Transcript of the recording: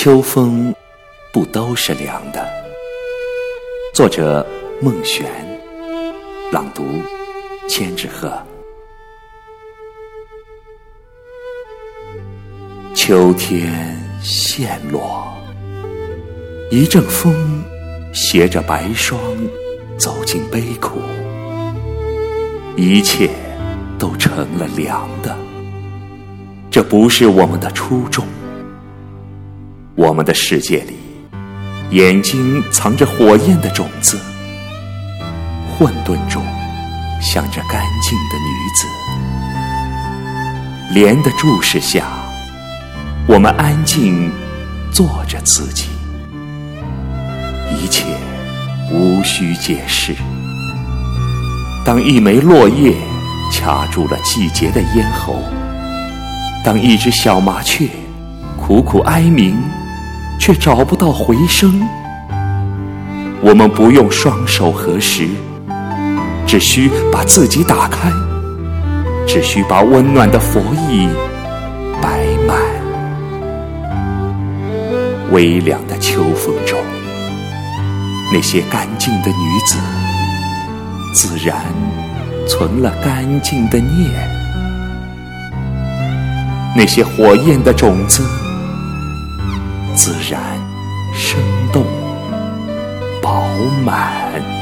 秋风不都是凉的。作者：孟璇，朗读：千纸鹤。秋天陷落，一阵风携着白霜走进悲苦，一切都成了凉的。这不是我们的初衷。我们的世界里，眼睛藏着火焰的种子，混沌中想着干净的女子。莲的注视下，我们安静做着自己，一切无需解释。当一枚落叶卡住了季节的咽喉，当一只小麻雀苦苦哀鸣。却找不到回声。我们不用双手合十，只需把自己打开，只需把温暖的佛意摆满。微凉的秋风中，那些干净的女子，自然存了干净的念；那些火焰的种子。自然生动饱满。